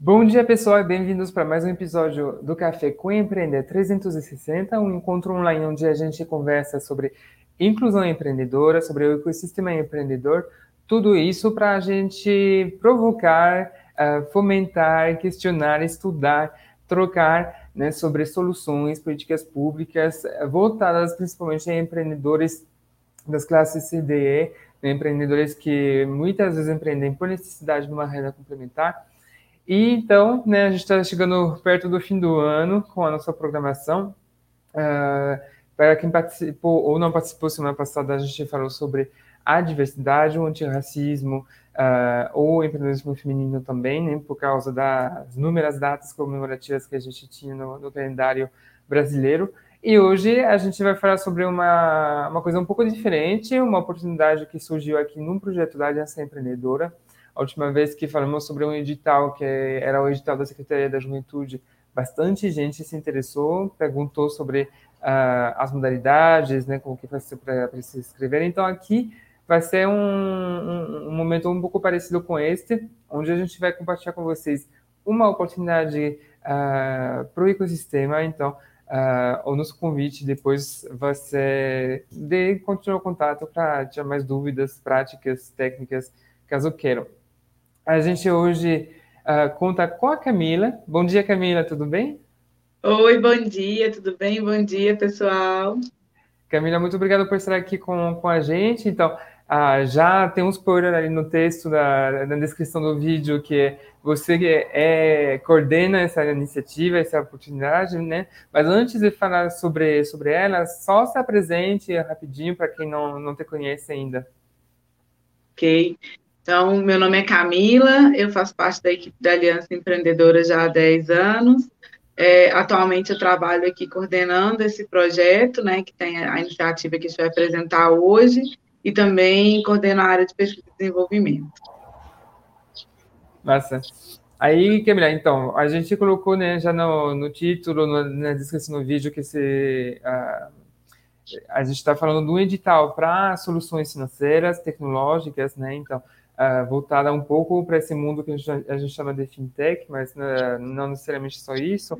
Bom dia, pessoal, e bem-vindos para mais um episódio do Café com Empreender 360, um encontro online onde a gente conversa sobre inclusão empreendedora, sobre o ecossistema empreendedor, tudo isso para a gente provocar, uh, fomentar, questionar, estudar, trocar né, sobre soluções, políticas públicas uh, voltadas principalmente a empreendedores das classes CDE, né, empreendedores que muitas vezes empreendem por necessidade de uma renda complementar. E então, né, a gente está chegando perto do fim do ano com a nossa programação. Uh, para quem participou ou não participou semana passada, a gente falou sobre a diversidade, o antirracismo, uh, ou o empreendedorismo feminino também, né, por causa das inúmeras datas comemorativas que a gente tinha no, no calendário brasileiro. E hoje a gente vai falar sobre uma, uma coisa um pouco diferente, uma oportunidade que surgiu aqui num projeto da Aliança Empreendedora. A última vez que falamos sobre um edital, que era o edital da Secretaria da Juventude, bastante gente se interessou, perguntou sobre uh, as modalidades, né, como que vai ser para se inscrever. Então aqui vai ser um, um, um momento um pouco parecido com este, onde a gente vai compartilhar com vocês uma oportunidade uh, para o ecossistema. Então, Uh, o nosso convite depois vai ser de continuar o contato para tirar mais dúvidas, práticas, técnicas, caso queiram. A gente hoje uh, conta com a Camila. Bom dia, Camila, tudo bem? Oi, bom dia, tudo bem? Bom dia, pessoal. Camila, muito obrigado por estar aqui com, com a gente. Então, ah, já tem um spoiler ali no texto, da, na descrição do vídeo, que você é, é, coordena essa iniciativa, essa oportunidade, né? Mas antes de falar sobre, sobre ela, só se apresente rapidinho para quem não, não te conhece ainda. Ok. Então, meu nome é Camila, eu faço parte da equipe da Aliança Empreendedora já há 10 anos. É, atualmente eu trabalho aqui coordenando esse projeto, né, que tem a iniciativa que a gente vai apresentar hoje, e também coordeno a área de pesquisa e desenvolvimento. Massa. Aí, Camila, então, a gente colocou né, já no, no título, no, na descrição do vídeo, que esse, a, a gente está falando de um edital para soluções financeiras, tecnológicas, né? Então, uh, voltada um pouco para esse mundo que a gente, a gente, chama de fintech, mas né, não necessariamente só isso.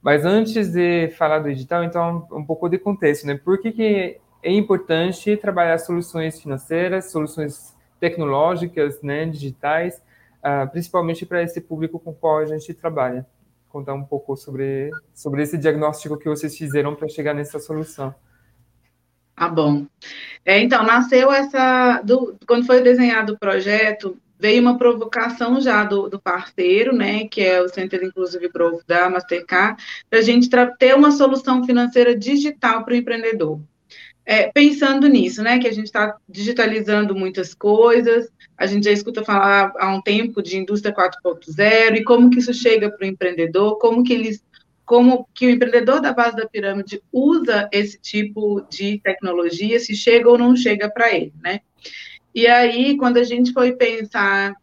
Mas antes de falar do edital, então, um pouco de contexto, né? Por que, que é importante trabalhar soluções financeiras, soluções tecnológicas, né, digitais, uh, principalmente para esse público com qual a gente trabalha. Contar um pouco sobre, sobre esse diagnóstico que vocês fizeram para chegar nessa solução. Ah, bom. É, então, nasceu essa. Do, quando foi desenhado o projeto, veio uma provocação já do, do parceiro, né, que é o Center Inclusive Growth da Mastercard, para a gente ter uma solução financeira digital para o empreendedor é, pensando nisso, né, que a gente está digitalizando muitas coisas, a gente já escuta falar há um tempo de indústria 4.0 e como que isso chega para o empreendedor, como que eles, como que o empreendedor da base da pirâmide usa esse tipo de tecnologia, se chega ou não chega para ele, né? E aí, quando a gente foi pensar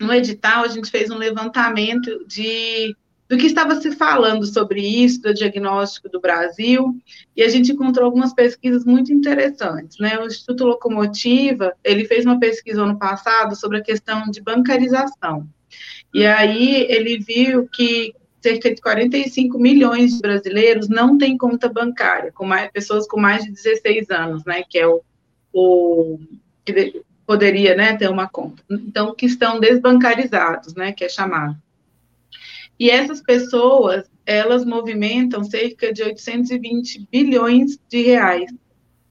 no edital, a gente fez um levantamento de do que estava se falando sobre isso, do diagnóstico do Brasil, e a gente encontrou algumas pesquisas muito interessantes, né? O Instituto Locomotiva, ele fez uma pesquisa ano passado sobre a questão de bancarização, e aí ele viu que cerca de 45 milhões de brasileiros não têm conta bancária, com mais, pessoas com mais de 16 anos, né, que é o, o que poderia, né, ter uma conta. Então, que estão desbancarizados, né, que é chamado. E essas pessoas, elas movimentam cerca de 820 bilhões de reais.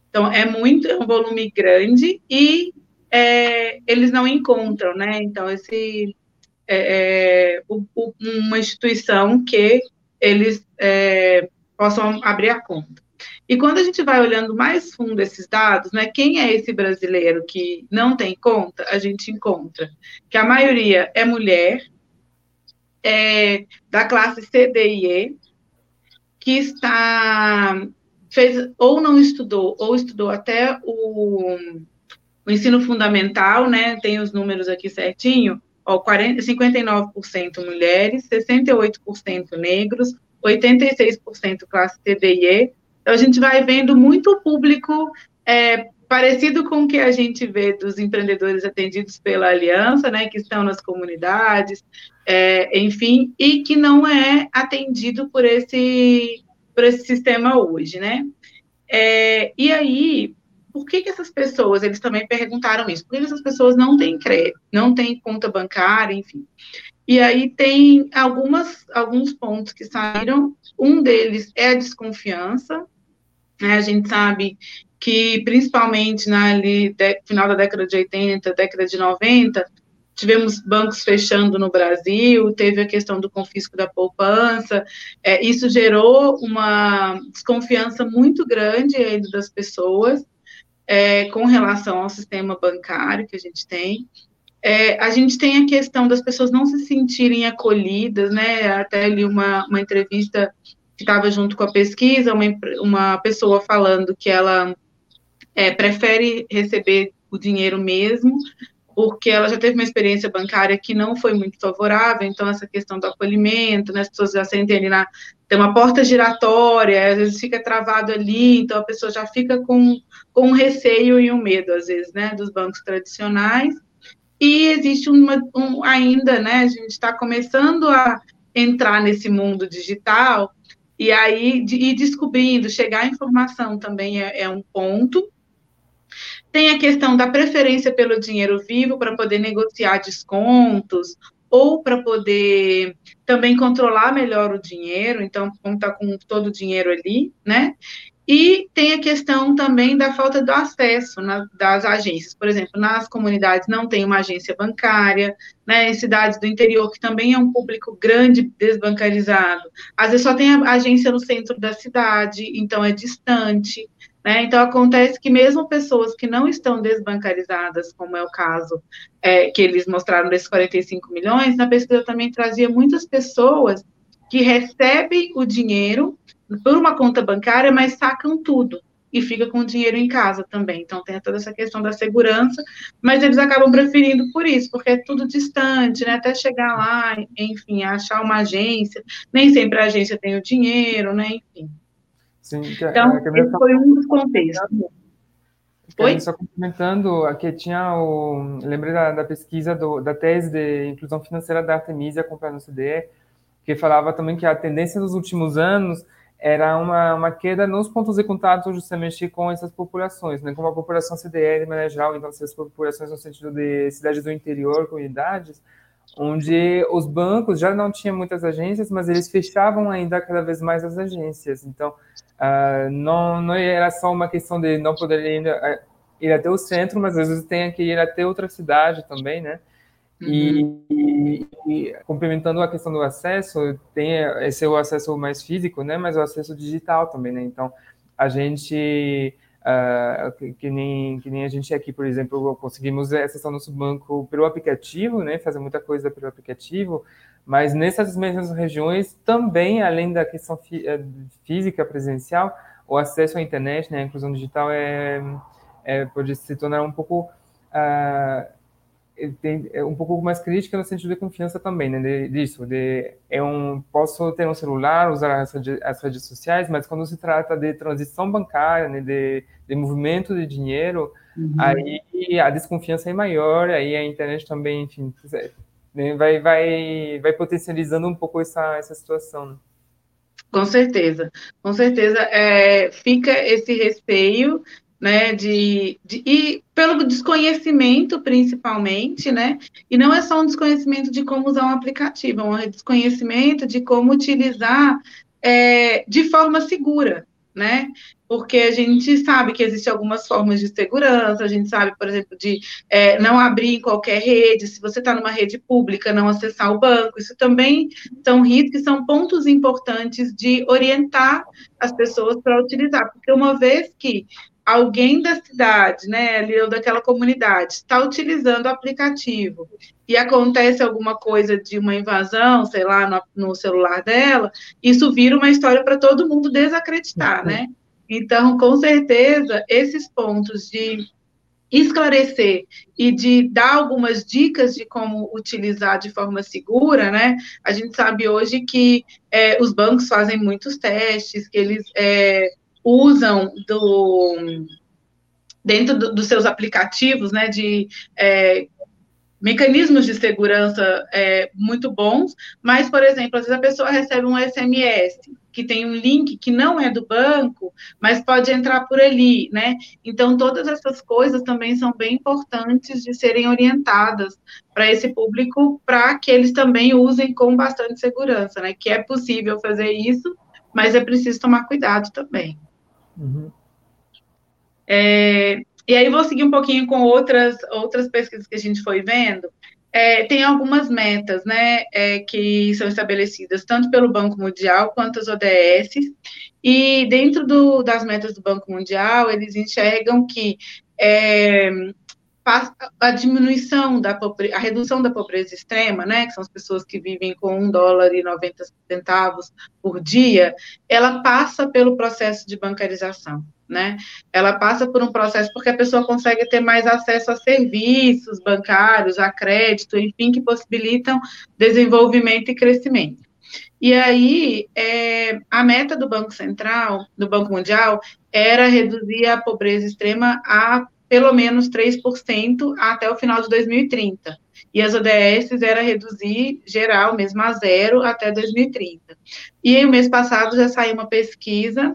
Então, é muito, é um volume grande e é, eles não encontram, né? Então, esse é, é o, o, uma instituição que eles é, possam abrir a conta. E quando a gente vai olhando mais fundo esses dados, né, quem é esse brasileiro que não tem conta, a gente encontra que a maioria é mulher, é, da classe C, D e E, que está fez ou não estudou ou estudou até o, o ensino fundamental, né? Tem os números aqui certinho. Ó, 40, 59% mulheres, 68% negros, 86% classe C, D e E. Então, a gente vai vendo muito público é, parecido com o que a gente vê dos empreendedores atendidos pela aliança, né, que estão nas comunidades, é, enfim, e que não é atendido por esse, por esse sistema hoje, né? É, e aí, por que, que essas pessoas, eles também perguntaram isso, por que essas pessoas não têm crédito, não têm conta bancária, enfim. E aí tem algumas, alguns pontos que saíram, um deles é a desconfiança, né? a gente sabe que principalmente na ali, de, final da década de 80, década de 90, tivemos bancos fechando no Brasil, teve a questão do confisco da poupança, é, isso gerou uma desconfiança muito grande das pessoas é, com relação ao sistema bancário que a gente tem. É, a gente tem a questão das pessoas não se sentirem acolhidas, né? Até ali uma, uma entrevista que estava junto com a pesquisa, uma, uma pessoa falando que ela é, prefere receber o dinheiro mesmo, porque ela já teve uma experiência bancária que não foi muito favorável, então essa questão do acolhimento, né, as pessoas já sentem ali na, tem uma porta giratória, às vezes fica travado ali, então a pessoa já fica com, com um receio e um medo, às vezes, né, dos bancos tradicionais, e existe uma, um, ainda, né, a gente está começando a entrar nesse mundo digital, e aí, de, ir descobrindo, chegar a informação também é, é um ponto, tem a questão da preferência pelo dinheiro vivo para poder negociar descontos ou para poder também controlar melhor o dinheiro, então contar com todo o dinheiro ali, né? E tem a questão também da falta do acesso na, das agências. Por exemplo, nas comunidades não tem uma agência bancária, né, em cidades do interior, que também é um público grande desbancarizado. Às vezes só tem a agência no centro da cidade, então é distante. Né? Então, acontece que mesmo pessoas que não estão desbancarizadas, como é o caso é, que eles mostraram desses 45 milhões, na pesquisa também trazia muitas pessoas que recebem o dinheiro por uma conta bancária, mas sacam tudo e fica com o dinheiro em casa também. Então tem toda essa questão da segurança, mas eles acabam preferindo por isso, porque é tudo distante, né? Até chegar lá, enfim, achar uma agência, nem sempre a agência tem o dinheiro, né? Enfim. Sim, que, então, é, esse foi um dos contextos. Oi? Só complementando, aqui tinha o. Lembrei da, da pesquisa do, da tese de inclusão financeira da Artemisia comprada no CDE, que falava também que a tendência nos últimos anos era uma, uma queda nos pontos de contato justamente com essas populações, né? como a população CDE de maneira geral, então essas populações no sentido de cidades do interior, comunidades, onde os bancos já não tinham muitas agências, mas eles fechavam ainda cada vez mais as agências. Então, uh, não, não era só uma questão de não poder ir, uh, ir até o centro, mas às vezes tem que ir até outra cidade também, né? Uhum. E, e, complementando a questão do acesso, tem esse é o acesso mais físico, né? Mas o acesso digital também, né? Então, a gente Uh, que, que, nem, que nem a gente aqui, por exemplo, conseguimos acessar nosso banco pelo aplicativo, né, fazer muita coisa pelo aplicativo, mas nessas mesmas regiões também, além da questão eh, física presencial, o acesso à internet, né, a inclusão digital é, é pode se tornar um pouco uh, tem, é um pouco mais crítica no sentido de confiança também, né, de, disso, de é um posso ter um celular, usar as, as, redes sociais, mas quando se trata de transição bancária, né, de, de movimento de dinheiro, uhum. aí a desconfiança é maior, aí a internet também, enfim, né, vai, vai, vai potencializando um pouco essa, essa situação. Né? Com certeza, com certeza, é, fica esse receio né, de, de, e pelo desconhecimento, principalmente, né, e não é só um desconhecimento de como usar um aplicativo, é um desconhecimento de como utilizar é, de forma segura, né, porque a gente sabe que existem algumas formas de segurança, a gente sabe, por exemplo, de é, não abrir em qualquer rede, se você está numa rede pública, não acessar o banco, isso também são riscos, são pontos importantes de orientar as pessoas para utilizar, porque uma vez que alguém da cidade, né, ali ou daquela comunidade, está utilizando o aplicativo e acontece alguma coisa de uma invasão, sei lá, no, no celular dela, isso vira uma história para todo mundo desacreditar, né? Então, com certeza, esses pontos de esclarecer e de dar algumas dicas de como utilizar de forma segura, né? A gente sabe hoje que é, os bancos fazem muitos testes, que eles é, usam do, dentro do, dos seus aplicativos, né, de é, mecanismos de segurança é, muito bons, mas, por exemplo, às vezes a pessoa recebe um SMS que tem um link que não é do banco, mas pode entrar por ali, né? Então, todas essas coisas também são bem importantes de serem orientadas para esse público, para que eles também usem com bastante segurança, né? Que é possível fazer isso, mas é preciso tomar cuidado também. Uhum. É, e aí vou seguir um pouquinho com outras, outras pesquisas que a gente foi vendo. É, tem algumas metas, né, é, que são estabelecidas tanto pelo Banco Mundial quanto as ODS, e dentro do, das metas do Banco Mundial, eles enxergam que é, a diminuição da a redução da pobreza extrema, né, que são as pessoas que vivem com um dólar e 90 centavos por dia, ela passa pelo processo de bancarização né? Ela passa por um processo porque a pessoa consegue ter mais acesso a serviços bancários, a crédito, enfim, que possibilitam desenvolvimento e crescimento. E aí, é, a meta do Banco Central, do Banco Mundial, era reduzir a pobreza extrema a pelo menos 3% até o final de 2030. E as ODS era reduzir geral mesmo a zero até 2030. E aí, o mês passado já saiu uma pesquisa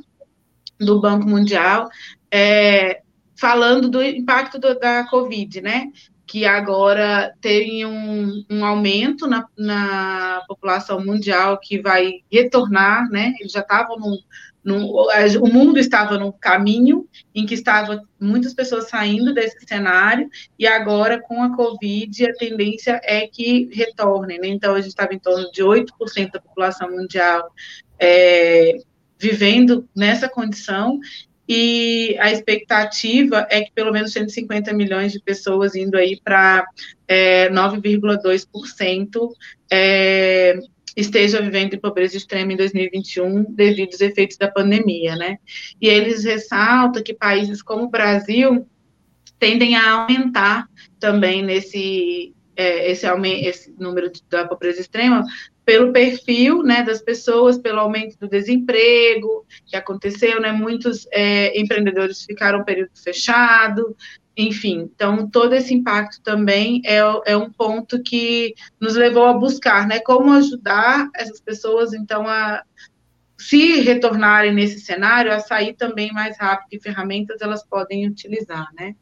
do Banco Mundial, é, falando do impacto do, da Covid, né? Que agora tem um, um aumento na, na, população mundial que vai retornar, né? Eles já estavam no, no, o mundo estava no caminho em que estavam muitas pessoas saindo desse cenário, e agora com a Covid a tendência é que retornem, né? Então a gente estava em torno de 8% da população mundial é, vivendo nessa condição e a expectativa é que pelo menos 150 milhões de pessoas indo aí para é, 9,2% é, esteja vivendo em pobreza extrema em 2021 devido aos efeitos da pandemia, né? E eles ressaltam que países como o Brasil tendem a aumentar também nesse é, esse, esse número da pobreza extrema pelo perfil né, das pessoas, pelo aumento do desemprego que aconteceu, né, muitos é, empreendedores ficaram um período fechado, enfim, então todo esse impacto também é, é um ponto que nos levou a buscar, né, como ajudar essas pessoas, então, a se retornarem nesse cenário, a sair também mais rápido, que ferramentas elas podem utilizar, né.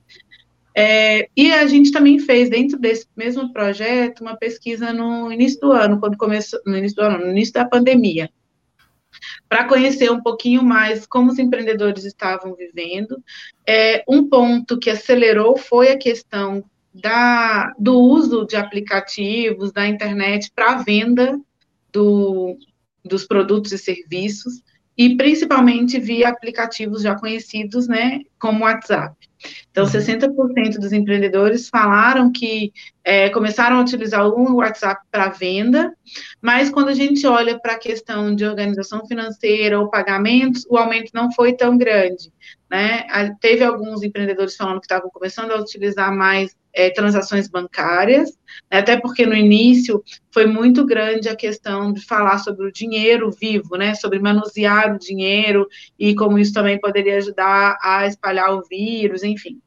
É, e a gente também fez, dentro desse mesmo projeto, uma pesquisa no início do ano, quando começou, no início do ano, no início da pandemia, para conhecer um pouquinho mais como os empreendedores estavam vivendo. É, um ponto que acelerou foi a questão da, do uso de aplicativos, da internet para venda do, dos produtos e serviços, e principalmente via aplicativos já conhecidos, né, como WhatsApp. Então, 60% uhum. dos empreendedores falaram que é, começaram a utilizar o WhatsApp para venda, mas quando a gente olha para a questão de organização financeira ou pagamentos, o aumento não foi tão grande. Né? Teve alguns empreendedores falando que estavam começando a utilizar mais é, transações bancárias, né? até porque no início foi muito grande a questão de falar sobre o dinheiro vivo, né, sobre manusear o dinheiro e como isso também poderia ajudar a espalhar o vírus, enfim.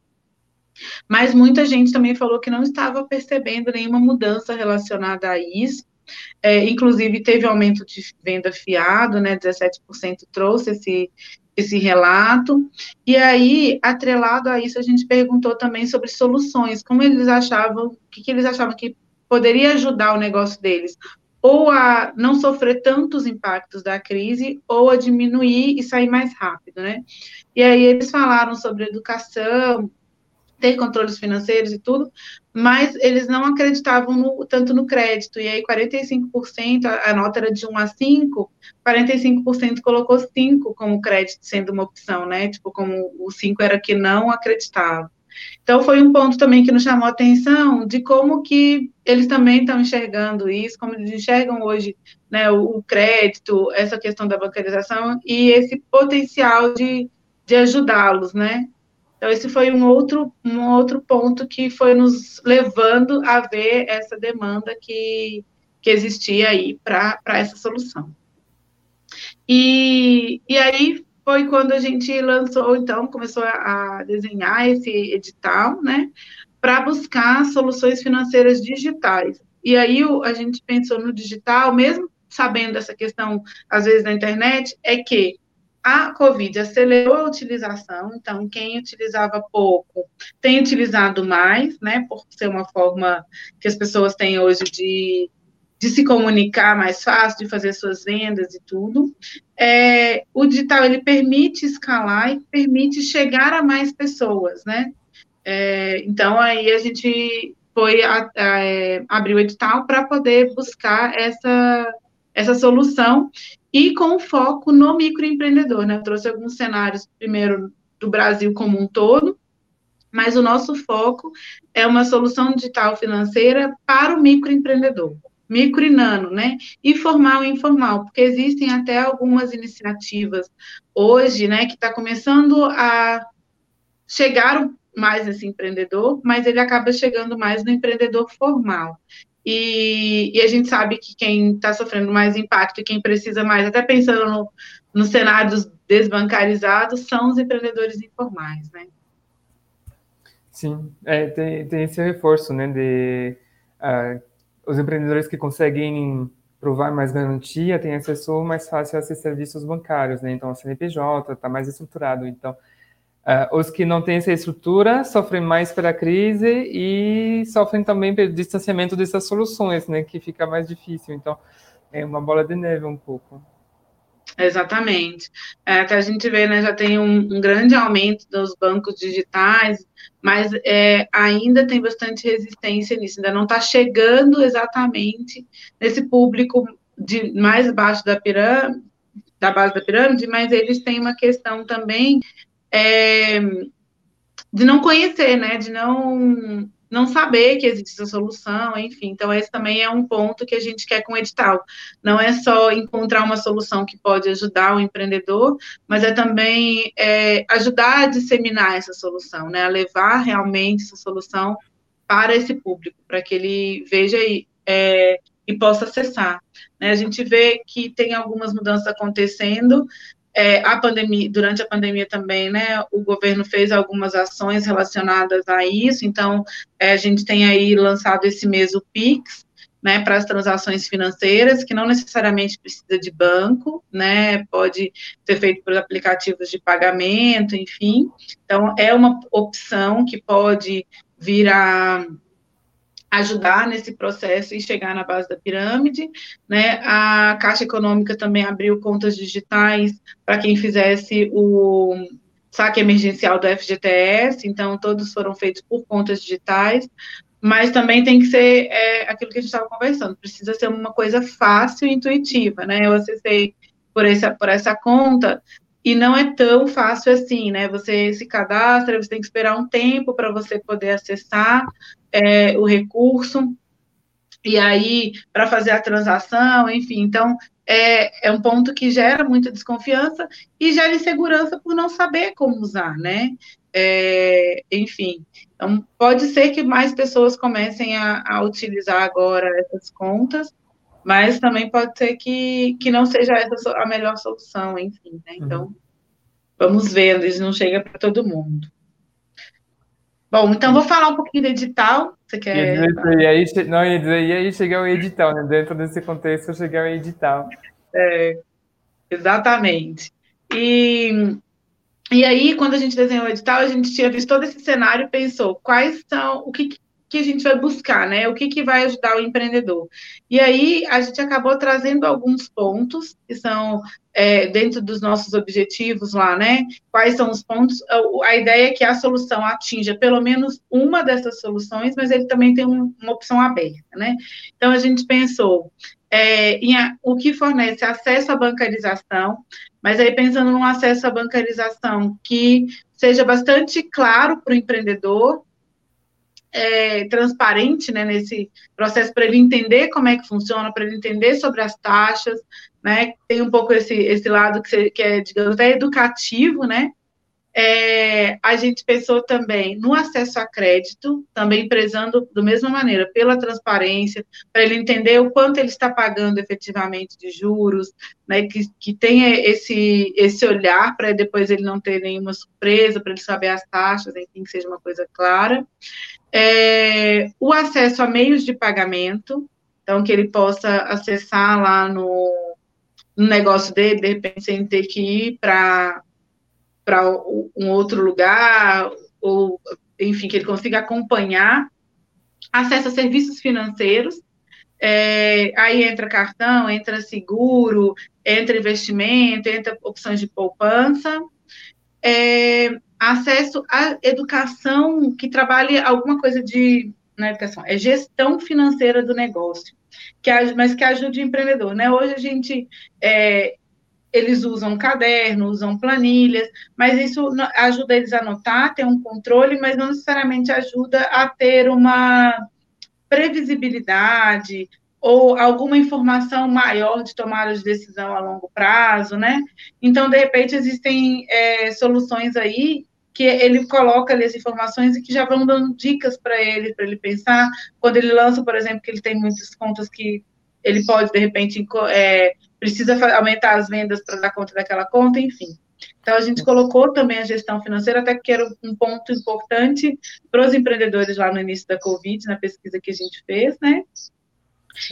Mas muita gente também falou que não estava percebendo nenhuma mudança relacionada a isso. É, inclusive, teve aumento de venda fiado, né? 17% trouxe esse, esse relato. E aí, atrelado a isso, a gente perguntou também sobre soluções, como eles achavam, o que, que eles achavam que poderia ajudar o negócio deles, ou a não sofrer tantos impactos da crise, ou a diminuir e sair mais rápido, né? E aí eles falaram sobre educação, ter controles financeiros e tudo, mas eles não acreditavam no, tanto no crédito, e aí 45%, a, a nota era de 1 a 5, 45% colocou 5 como crédito sendo uma opção, né, tipo, como o 5 era que não acreditava. Então, foi um ponto também que nos chamou a atenção de como que eles também estão enxergando isso, como eles enxergam hoje né, o, o crédito, essa questão da bancarização e esse potencial de, de ajudá-los, né? Então, esse foi um outro, um outro ponto que foi nos levando a ver essa demanda que, que existia aí para essa solução. E, e aí, foi quando a gente lançou, então, começou a desenhar esse edital, né, para buscar soluções financeiras digitais. E aí a gente pensou no digital, mesmo sabendo dessa questão, às vezes, na internet, é que a Covid acelerou a utilização, então quem utilizava pouco tem utilizado mais, né, por ser uma forma que as pessoas têm hoje de, de se comunicar mais fácil, de fazer suas vendas e tudo. É, o digital, ele permite escalar e permite chegar a mais pessoas, né, é, então aí a gente foi a, a, é, abrir o edital para poder buscar essa, essa solução e com foco no microempreendedor, né? Eu trouxe alguns cenários, primeiro, do Brasil como um todo, mas o nosso foco é uma solução digital financeira para o microempreendedor, micro e nano, né? E formal e informal, porque existem até algumas iniciativas hoje, né, que está começando a chegar mais nesse empreendedor, mas ele acaba chegando mais no empreendedor formal. E, e a gente sabe que quem está sofrendo mais impacto e quem precisa mais, até pensando no, no cenário dos desbancarizados, são os empreendedores informais, né? Sim, é, tem, tem esse reforço, né, de uh, os empreendedores que conseguem provar mais garantia têm acesso mais fácil a esses serviços bancários, né, então o CNPJ está mais estruturado, então Uh, os que não têm essa estrutura sofrem mais pela crise e sofrem também pelo distanciamento dessas soluções, né, que fica mais difícil. Então, é uma bola de neve um pouco. Exatamente. É, a gente vê, né, já tem um, um grande aumento dos bancos digitais, mas é, ainda tem bastante resistência nisso, ainda não está chegando exatamente nesse público de mais baixo da pirâmide, da base da pirâmide, mas eles têm uma questão também é, de não conhecer, né, de não não saber que existe essa solução, enfim. Então, esse também é um ponto que a gente quer com o edital. Não é só encontrar uma solução que pode ajudar o empreendedor, mas é também é, ajudar a disseminar essa solução, né? A levar realmente essa solução para esse público, para que ele veja e, é, e possa acessar. Né? A gente vê que tem algumas mudanças acontecendo, é, a pandemia, durante a pandemia também, né, o governo fez algumas ações relacionadas a isso, então é, a gente tem aí lançado esse mês o PIX, né, para as transações financeiras, que não necessariamente precisa de banco, né, pode ser feito por aplicativos de pagamento, enfim, então é uma opção que pode vir a ajudar nesse processo e chegar na base da pirâmide, né? A Caixa Econômica também abriu contas digitais para quem fizesse o saque emergencial do FGTS, então todos foram feitos por contas digitais, mas também tem que ser é, aquilo que a gente estava conversando, precisa ser uma coisa fácil e intuitiva, né? Eu acessei por essa, por essa conta, e não é tão fácil assim, né? Você se cadastra, você tem que esperar um tempo para você poder acessar é, o recurso, e aí para fazer a transação, enfim. Então, é, é um ponto que gera muita desconfiança e gera insegurança por não saber como usar, né? É, enfim, então pode ser que mais pessoas comecem a, a utilizar agora essas contas, mas também pode ser que, que não seja essa a melhor solução, enfim, né? Uhum. Então, uhum. vamos ver, isso não chega para todo mundo. Bom, então vou falar um pouquinho do edital. Você quer. E aí, não, ia dizer, e aí chegar o edital, né? Dentro desse contexto, chegar o edital. É, exatamente. E, e aí, quando a gente desenhou o edital, a gente tinha visto todo esse cenário e pensou quais são, o que, que a gente vai buscar, né? O que, que vai ajudar o empreendedor. E aí a gente acabou trazendo alguns pontos que são é, dentro dos nossos objetivos lá, né? Quais são os pontos? A ideia é que a solução atinja pelo menos uma dessas soluções, mas ele também tem um, uma opção aberta, né? Então a gente pensou é, em a, o que fornece acesso à bancarização, mas aí pensando num acesso à bancarização que seja bastante claro para o empreendedor, é, transparente né, nesse processo para ele entender como é que funciona, para ele entender sobre as taxas, né? Tem um pouco esse, esse lado que, você, que é, digamos, até educativo, né? É, a gente pensou também no acesso a crédito, também prezando da mesma maneira pela transparência, para ele entender o quanto ele está pagando efetivamente de juros, né, que, que tenha esse, esse olhar para depois ele não ter nenhuma surpresa, para ele saber as taxas, enfim, que seja uma coisa clara. É, o acesso a meios de pagamento, então que ele possa acessar lá no, no negócio dele, de repente, sem ter que ir para para um outro lugar, ou, enfim, que ele consiga acompanhar, acesso a serviços financeiros, é, aí entra cartão, entra seguro, entra investimento, entra opções de poupança, é, acesso à educação que trabalhe alguma coisa de na educação, é gestão financeira do negócio, que, mas que ajude o empreendedor, né? Hoje a gente é, eles usam caderno, usam planilhas, mas isso ajuda eles a anotar, ter um controle, mas não necessariamente ajuda a ter uma previsibilidade ou alguma informação maior de tomada de decisão a longo prazo, né? Então, de repente, existem é, soluções aí que ele coloca ali as informações e que já vão dando dicas para ele, para ele pensar. Quando ele lança, por exemplo, que ele tem muitas contas que ele pode, de repente, é, precisa aumentar as vendas para dar conta daquela conta, enfim. Então, a gente colocou também a gestão financeira, até que era um ponto importante para os empreendedores lá no início da Covid, na pesquisa que a gente fez, né?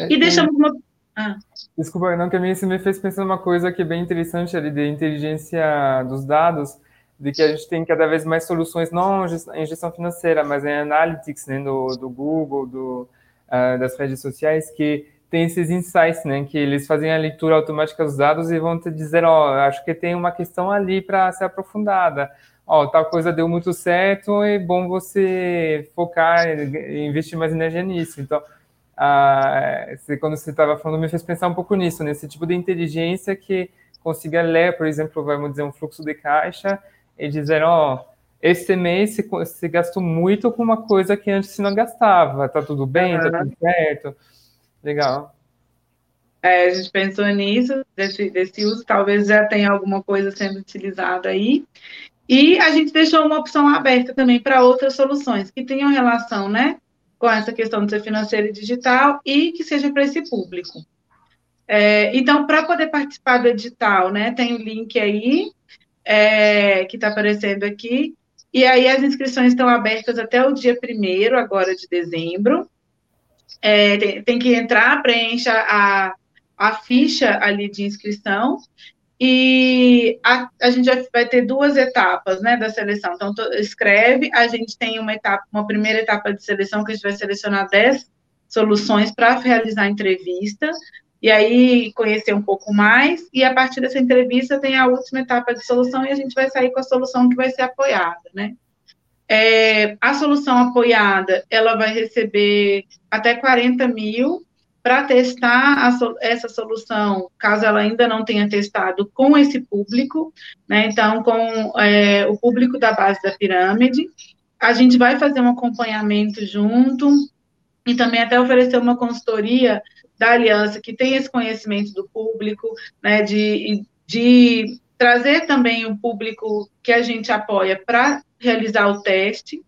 É, e deixamos uma. Ah. Desculpa, não, que a isso me fez pensar uma coisa que é bem interessante ali de inteligência dos dados, de que a gente tem cada vez mais soluções, não em gestão financeira, mas em analytics, né, do, do Google, do, uh, das redes sociais, que tem esses insights, né? Que eles fazem a leitura automática dos dados e vão te dizer, ó, oh, acho que tem uma questão ali para ser aprofundada. Ó, oh, tal coisa deu muito certo, é bom você focar e investir mais energia nisso. Então, ah, quando você estava falando, me fez pensar um pouco nisso, nesse tipo de inteligência que consiga ler, por exemplo, vamos dizer, um fluxo de caixa e dizer, ó, oh, esse mês você gastou muito com uma coisa que antes você não gastava, tá tudo bem, tá tudo certo. Legal. É, a gente pensou nisso, desse, desse uso, talvez já tenha alguma coisa sendo utilizada aí. E a gente deixou uma opção aberta também para outras soluções que tenham relação, né, com essa questão de ser financeiro e digital e que seja para esse público. É, então, para poder participar do edital, né, tem o link aí, é, que está aparecendo aqui, e aí as inscrições estão abertas até o dia 1 agora de dezembro, é, tem, tem, que entrar, preencha a, a ficha ali de inscrição e a, a gente vai ter duas etapas, né, da seleção. Então, escreve, a gente tem uma etapa, uma primeira etapa de seleção que a gente vai selecionar 10 soluções para realizar a entrevista, e aí conhecer um pouco mais, e a partir dessa entrevista tem a última etapa de solução, e a gente vai sair com a solução que vai ser apoiada, né. É, a solução apoiada, ela vai receber até 40 mil para testar essa solução, caso ela ainda não tenha testado com esse público, né? Então, com é, o público da base da pirâmide, a gente vai fazer um acompanhamento junto e também até oferecer uma consultoria da aliança que tem esse conhecimento do público, né? De, de trazer também o público que a gente apoia para realizar o teste,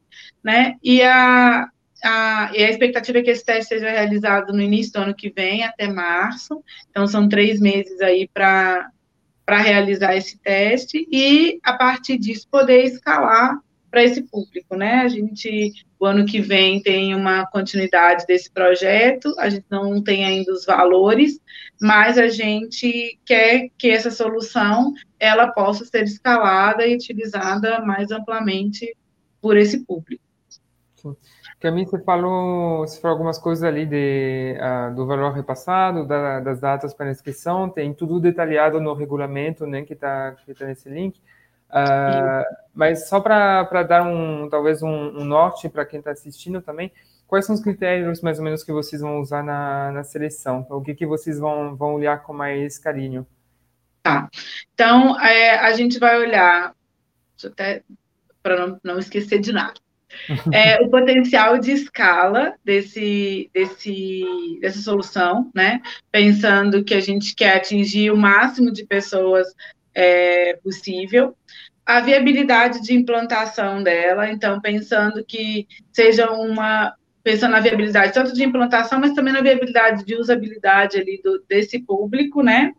né? E a, a, e a expectativa é que esse teste seja realizado no início do ano que vem, até março. Então, são três meses aí para realizar esse teste e, a partir disso, poder escalar para esse público, né? A gente, o ano que vem, tem uma continuidade desse projeto, a gente não tem ainda os valores, mas a gente quer que essa solução, ela possa ser escalada e utilizada mais amplamente por esse público. Camille, você falou, você falou algumas coisas ali de, uh, do valor repassado, da, das datas para inscrição, tem tudo detalhado no regulamento, né, que está que tá nesse link. Uh, mas só para dar um, talvez um, um norte para quem está assistindo também, quais são os critérios mais ou menos que vocês vão usar na, na seleção? O que, que vocês vão, vão olhar com mais carinho? Tá. Então, é, a gente vai olhar, até para não, não esquecer de nada. É, o potencial de escala desse, desse, dessa solução, né? Pensando que a gente quer atingir o máximo de pessoas é, possível. a viabilidade de implantação dela, então pensando que seja uma pensando na viabilidade tanto de implantação, mas também na viabilidade de usabilidade ali do, desse público, né?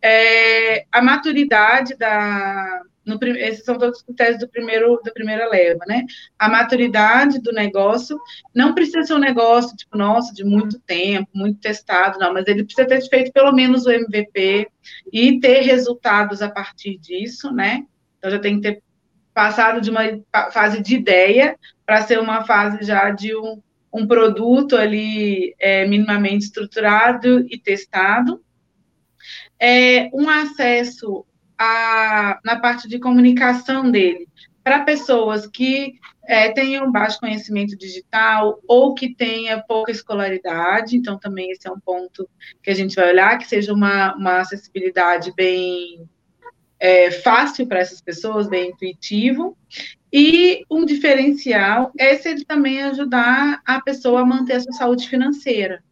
É, a maturidade da no, esses são todos os critérios do primeiro da primeira leva, né? A maturidade do negócio não precisa ser um negócio tipo nossa de muito tempo, muito testado, não, mas ele precisa ter feito pelo menos o MVP e ter resultados a partir disso, né? Então já tem que ter passado de uma fase de ideia para ser uma fase já de um, um produto ali é, minimamente estruturado e testado. É, um acesso a, na parte de comunicação dele para pessoas que é, tenham baixo conhecimento digital ou que tenha pouca escolaridade, então também esse é um ponto que a gente vai olhar, que seja uma, uma acessibilidade bem é, fácil para essas pessoas, bem intuitivo. E um diferencial é se ele também ajudar a pessoa a manter a sua saúde financeira.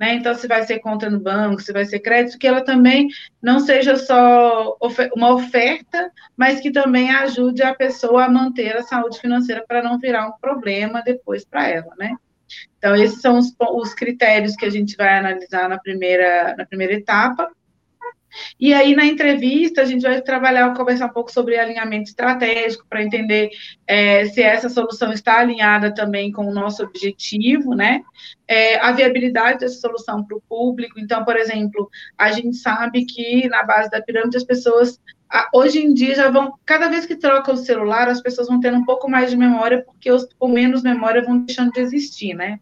Né? Então, se vai ser conta no banco, se vai ser crédito, que ela também não seja só uma oferta, mas que também ajude a pessoa a manter a saúde financeira para não virar um problema depois para ela, né? Então, esses são os, os, critérios que a gente vai analisar na primeira, na primeira etapa. E aí, na entrevista, a gente vai trabalhar, conversar um pouco sobre alinhamento estratégico, para entender é, se essa solução está alinhada também com o nosso objetivo, né? É, a viabilidade dessa solução para o público. Então, por exemplo, a gente sabe que na base da pirâmide as pessoas hoje em dia já vão, cada vez que troca o celular, as pessoas vão tendo um pouco mais de memória, porque os com menos memória vão deixando de existir, né?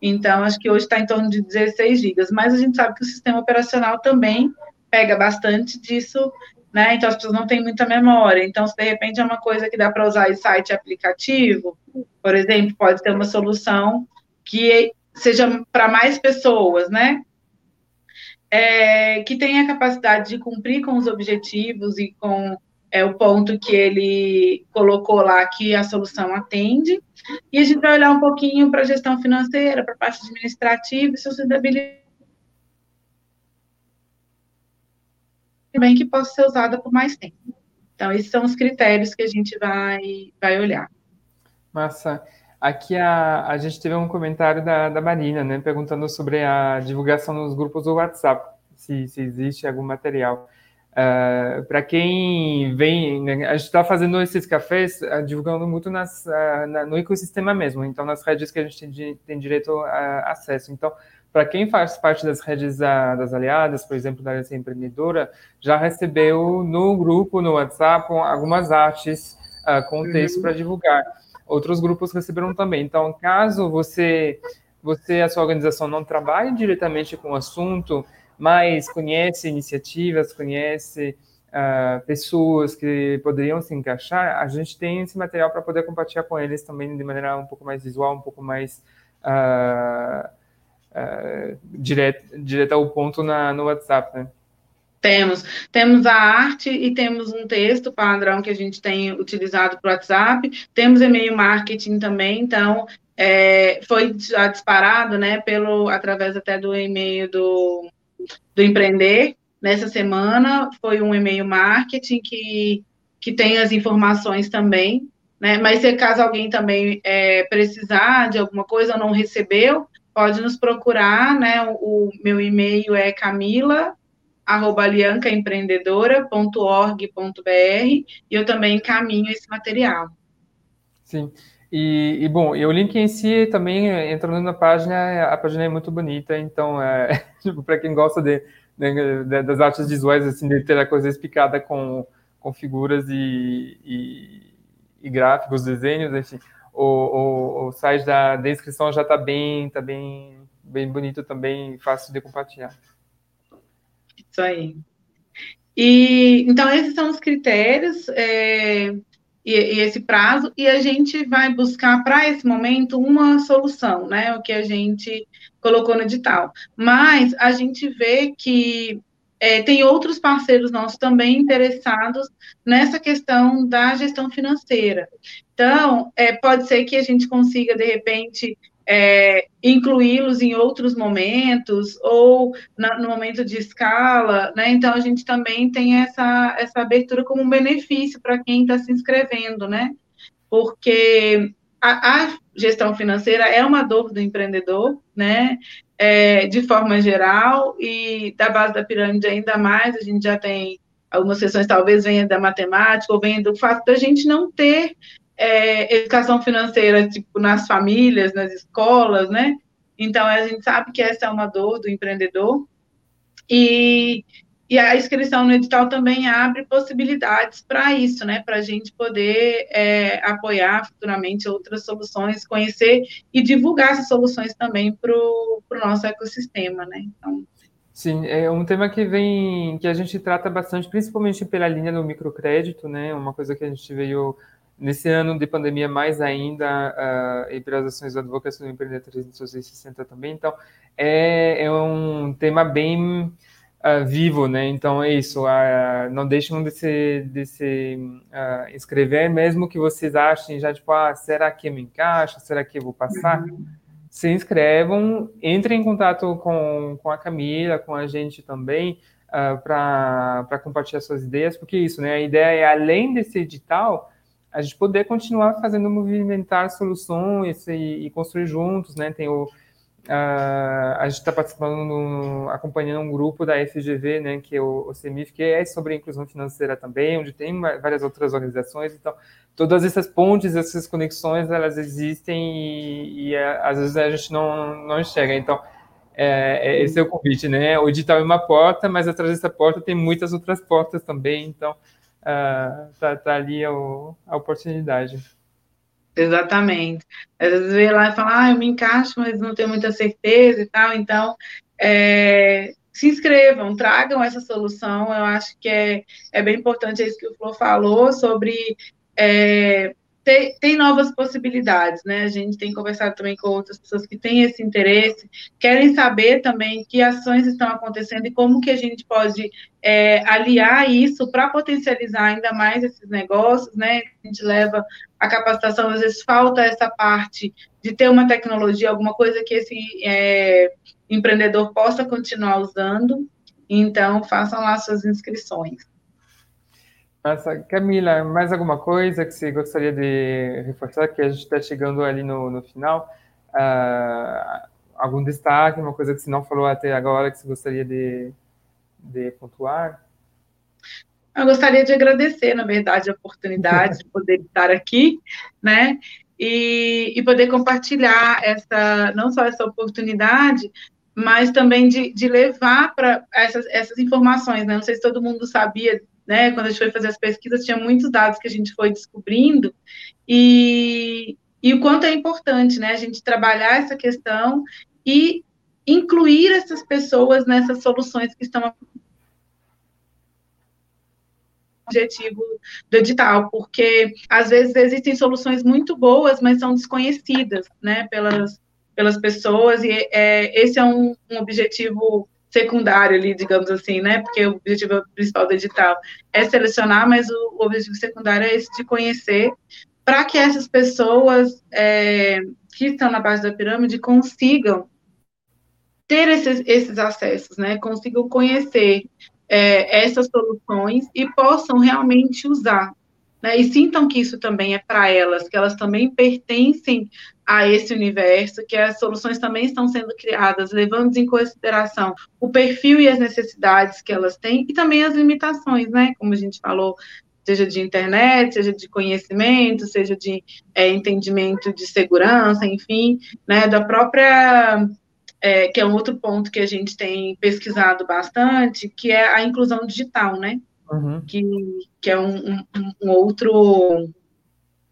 Então, acho que hoje está em torno de 16 gigas, mas a gente sabe que o sistema operacional também pega bastante disso, né? Então as pessoas não têm muita memória. Então, se de repente é uma coisa que dá para usar em site aplicativo, por exemplo, pode ter uma solução que seja para mais pessoas, né? É, que tenha a capacidade de cumprir com os objetivos e com é, o ponto que ele colocou lá que a solução atende. E a gente vai olhar um pouquinho para a gestão financeira, para a parte administrativa e sustentabilidade também que possa ser usada por mais tempo. Então, esses são os critérios que a gente vai, vai olhar. Massa. Aqui a, a gente teve um comentário da, da Marina, né, perguntando sobre a divulgação nos grupos do WhatsApp, se, se existe algum material. Uh, Para quem vem, né, a gente está fazendo esses cafés uh, divulgando muito nas, uh, na, no ecossistema mesmo, então nas redes que a gente tem, tem direito a acesso. Então, para quem faz parte das redes das aliadas, por exemplo, da Aliança Empreendedora, já recebeu no grupo, no WhatsApp, algumas artes uh, com texto uhum. para divulgar. Outros grupos receberam também. Então, caso você, você, a sua organização, não trabalhe diretamente com o assunto, mas conhece iniciativas, conhece uh, pessoas que poderiam se encaixar, a gente tem esse material para poder compartilhar com eles também de maneira um pouco mais visual, um pouco mais. Uh, uh, direto, direto ao ponto na, no WhatsApp, né? Temos. Temos a arte e temos um texto padrão que a gente tem utilizado para o WhatsApp. Temos e-mail marketing também, então é, foi já disparado, né, pelo, através até do e-mail do, do Empreender. Nessa semana foi um e-mail marketing que, que tem as informações também, né, mas se caso alguém também é, precisar de alguma coisa ou não recebeu, pode nos procurar, né? O, o meu e-mail é camila aliancaempreendedora.org.br e eu também encaminho esse material. Sim. E, e, bom, e o link em si também entrando na página, a página é muito bonita, então é, tipo, para quem gosta de, de, de, das artes visuais, assim, de ter a coisa explicada com, com figuras e, e, e gráficos, desenhos, enfim, o, o, o site da descrição já está bem, tá bem, bem bonito também, fácil de compartilhar. Isso aí. E então esses são os critérios é, e, e, esse prazo, e a gente vai buscar para esse momento uma solução, né? O que a gente colocou no edital. Mas a gente vê que é, tem outros parceiros nossos também interessados nessa questão da gestão financeira. Então, é, pode ser que a gente consiga, de repente, é, incluí-los em outros momentos ou na, no momento de escala, né? Então a gente também tem essa, essa abertura como um benefício para quem está se inscrevendo, né? Porque a, a, gestão financeira é uma dor do empreendedor, né? É, de forma geral, e da base da pirâmide ainda mais, a gente já tem algumas sessões, talvez venha da matemática, ou venha do fato da gente não ter é, educação financeira, tipo, nas famílias, nas escolas, né? Então, a gente sabe que essa é uma dor do empreendedor. E, e a inscrição no edital também abre possibilidades para isso, né? Para a gente poder é, apoiar futuramente outras soluções, conhecer e divulgar essas soluções também para o nosso ecossistema, né? Então, Sim, é um tema que vem, que a gente trata bastante, principalmente pela linha do microcrédito, né? Uma coisa que a gente veio Nesse ano de pandemia, mais ainda, uh, e pelas ações da advocacia do Empreender 360 também. Então, é, é um tema bem uh, vivo, né? Então, é isso. Uh, não deixem de se, de se uh, inscrever, mesmo que vocês achem já, tipo, ah, será que me encaixa? Será que eu vou passar? Uhum. Se inscrevam, entrem em contato com, com a Camila, com a gente também, uh, para compartilhar suas ideias, porque isso, né? A ideia é, além desse edital, a gente poder continuar fazendo movimentar soluções e, e construir juntos, né? Tem o Uh, a gente está participando, no, acompanhando um grupo da FGV, né, que é o, o CEMIF, que é sobre inclusão financeira também, onde tem várias outras organizações. Então, todas essas pontes, essas conexões, elas existem e, e é, às vezes a gente não, não enxerga. Então, é, é, esse é o convite, né? O digital é uma porta, mas atrás dessa porta tem muitas outras portas também. Então, uh, tá, ali a oportunidade. Exatamente. Às vezes vê lá e fala, ah, eu me encaixo, mas não tenho muita certeza e tal. Então, é, se inscrevam, tragam essa solução. Eu acho que é, é bem importante isso que o Flor falou sobre é, tem, tem novas possibilidades, né? A gente tem conversado também com outras pessoas que têm esse interesse, querem saber também que ações estão acontecendo e como que a gente pode é, aliar isso para potencializar ainda mais esses negócios, né? A gente leva a capacitação, às vezes falta essa parte de ter uma tecnologia, alguma coisa que esse é, empreendedor possa continuar usando. Então, façam lá suas inscrições. Nossa, Camila, mais alguma coisa que você gostaria de reforçar? Que a gente está chegando ali no, no final. Uh, algum destaque, uma coisa que você não falou até agora que você gostaria de, de pontuar? Eu gostaria de agradecer, na verdade, a oportunidade de poder estar aqui, né? E, e poder compartilhar essa, não só essa oportunidade, mas também de, de levar para essas, essas informações, né? Não sei se todo mundo sabia né? Quando a gente foi fazer as pesquisas, tinha muitos dados que a gente foi descobrindo, e, e o quanto é importante, né? A gente trabalhar essa questão e incluir essas pessoas nessas soluções que estão objetivo do edital, porque às vezes existem soluções muito boas, mas são desconhecidas, né, pelas, pelas pessoas, e é, esse é um, um objetivo secundário ali, digamos assim, né? Porque o objetivo principal do edital é selecionar, mas o, objetivo secundário é esse de conhecer, para que essas pessoas é, que estão na base da pirâmide consigam ter esses, esses acessos, né? Consigam conhecer é, essas soluções e possam realmente usar. Né, e sintam que isso também é para elas, que elas também pertencem a esse universo, que as soluções também estão sendo criadas, levando em consideração o perfil e as necessidades que elas têm, e também as limitações, né? Como a gente falou, seja de internet, seja de conhecimento, seja de é, entendimento de segurança, enfim, né? Da própria. É, que é um outro ponto que a gente tem pesquisado bastante, que é a inclusão digital, né? Uhum. Que, que é um, um, um outro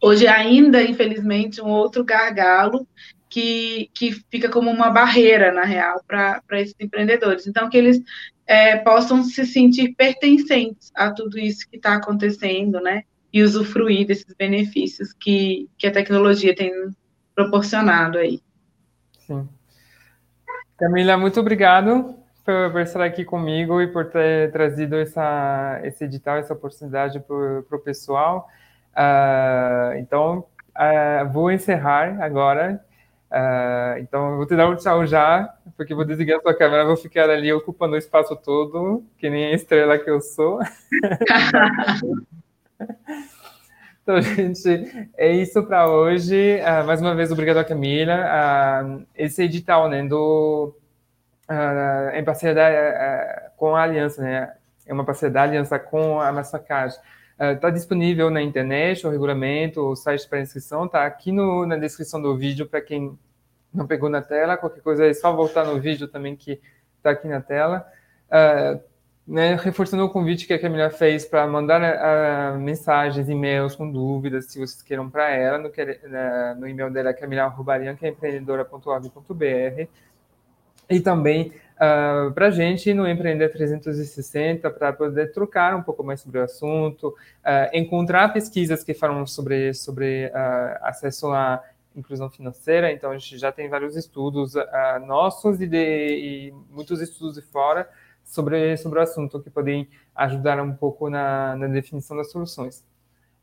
hoje ainda, infelizmente, um outro gargalo que, que fica como uma barreira, na real, para esses empreendedores. Então, que eles é, possam se sentir pertencentes a tudo isso que está acontecendo, né? E usufruir desses benefícios que, que a tecnologia tem proporcionado aí. Sim. Camila, muito obrigado por, por, estar aqui comigo e por ter trazido essa, esse edital, essa oportunidade para o pessoal. Uh, então, uh, vou encerrar agora. Uh, então, vou te dar um tchau já, porque vou desligar a sua câmera, vou ficar ali ocupando o espaço todo, que nem a estrela que eu sou. então, gente, é isso para hoje. Uh, mais uma vez, obrigado a Camila. Uh, esse edital, né, do, em parceria com a Aliança, né, é uma parceria da Aliança com a Mastercard, Está uh, disponível na internet, o regulamento, o site para inscrição, está aqui no, na descrição do vídeo para quem não pegou na tela. Qualquer coisa é só voltar no vídeo também que está aqui na tela. Uh, né, reforçando o convite que a Camila fez para mandar uh, mensagens, e-mails com dúvidas, se vocês queiram para ela, no, uh, no e-mail dela, camila.rubarian, que é empreendedora.org.br. E também uh, ah, para a gente no Empreender 360, para poder trocar um pouco mais sobre o assunto, uh, encontrar pesquisas que falam sobre, sobre uh, acesso à inclusão financeira. Então, a gente já tem vários estudos nossos e, de, e muitos estudos de fora sobre, sobre o assunto que podem ajudar um pouco na, na definição das soluções.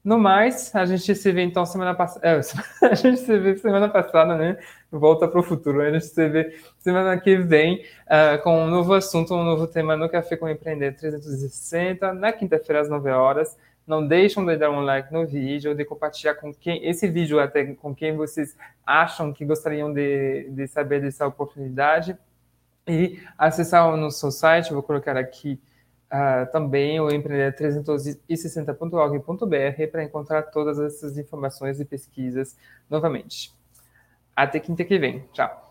No mais, a gente se vê então semana passada. É, a gente se vê semana passada, né? Volta para o futuro. A gente se vê semana que vem uh, com um novo assunto, um novo tema no Café com Empreender 360, na quinta-feira às 9 horas. Não deixam de dar um like no vídeo, de compartilhar com quem esse vídeo até com quem vocês acham que gostariam de, de saber dessa oportunidade. E acessar o nosso site, vou colocar aqui uh, também o empreender360.org.br para encontrar todas essas informações e pesquisas novamente. Até quinta que vem. Tchau.